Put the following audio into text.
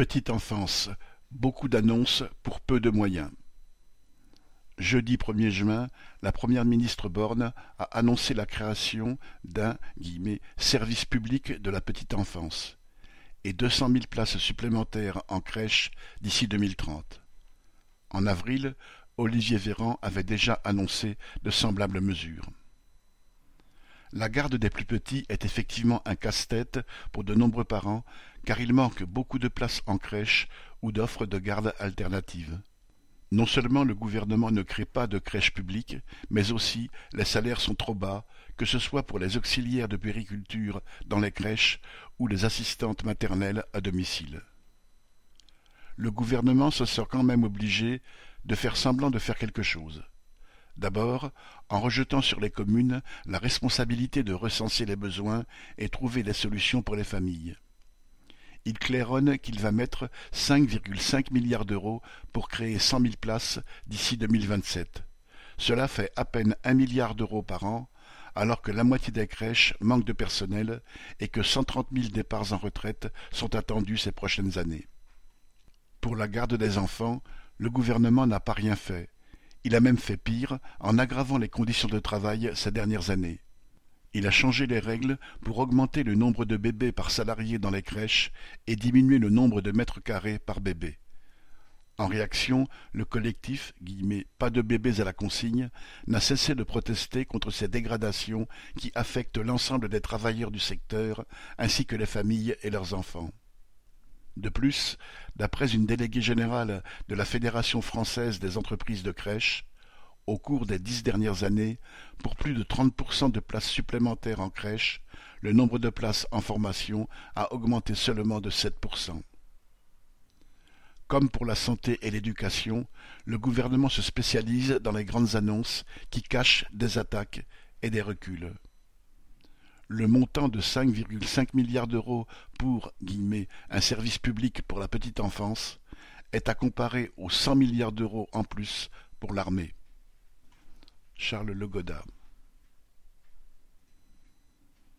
Petite enfance, beaucoup d'annonces pour peu de moyens. Jeudi premier juin, la première ministre Borne a annoncé la création d'un « service public de la petite enfance » et deux cent mille places supplémentaires en crèche d'ici 2030. En avril, Olivier Véran avait déjà annoncé de semblables mesures. La garde des plus petits est effectivement un casse-tête pour de nombreux parents car il manque beaucoup de places en crèche ou d'offres de garde alternatives. Non seulement le gouvernement ne crée pas de crèches publiques, mais aussi les salaires sont trop bas, que ce soit pour les auxiliaires de périculture dans les crèches ou les assistantes maternelles à domicile. Le gouvernement se sent quand même obligé de faire semblant de faire quelque chose. D'abord, en rejetant sur les communes la responsabilité de recenser les besoins et trouver des solutions pour les familles. Il claironne qu'il va mettre 5,5 milliards d'euros pour créer cent mille places d'ici 2027. Cela fait à peine un milliard d'euros par an, alors que la moitié des crèches manquent de personnel et que cent trente mille départs en retraite sont attendus ces prochaines années. Pour la garde des enfants, le gouvernement n'a pas rien fait. Il a même fait pire en aggravant les conditions de travail ces dernières années. Il a changé les règles pour augmenter le nombre de bébés par salarié dans les crèches et diminuer le nombre de mètres carrés par bébé. En réaction, le collectif « Pas de bébés à la consigne » n'a cessé de protester contre ces dégradations qui affectent l'ensemble des travailleurs du secteur ainsi que les familles et leurs enfants. De plus, d'après une déléguée générale de la Fédération française des entreprises de crèches, au cours des dix dernières années, pour plus de 30% de places supplémentaires en crèche, le nombre de places en formation a augmenté seulement de 7%. Comme pour la santé et l'éducation, le gouvernement se spécialise dans les grandes annonces qui cachent des attaques et des reculs le montant de 5,5 milliards d'euros pour un service public pour la petite enfance est à comparer aux 100 milliards d'euros en plus pour l'armée. Charles Legoda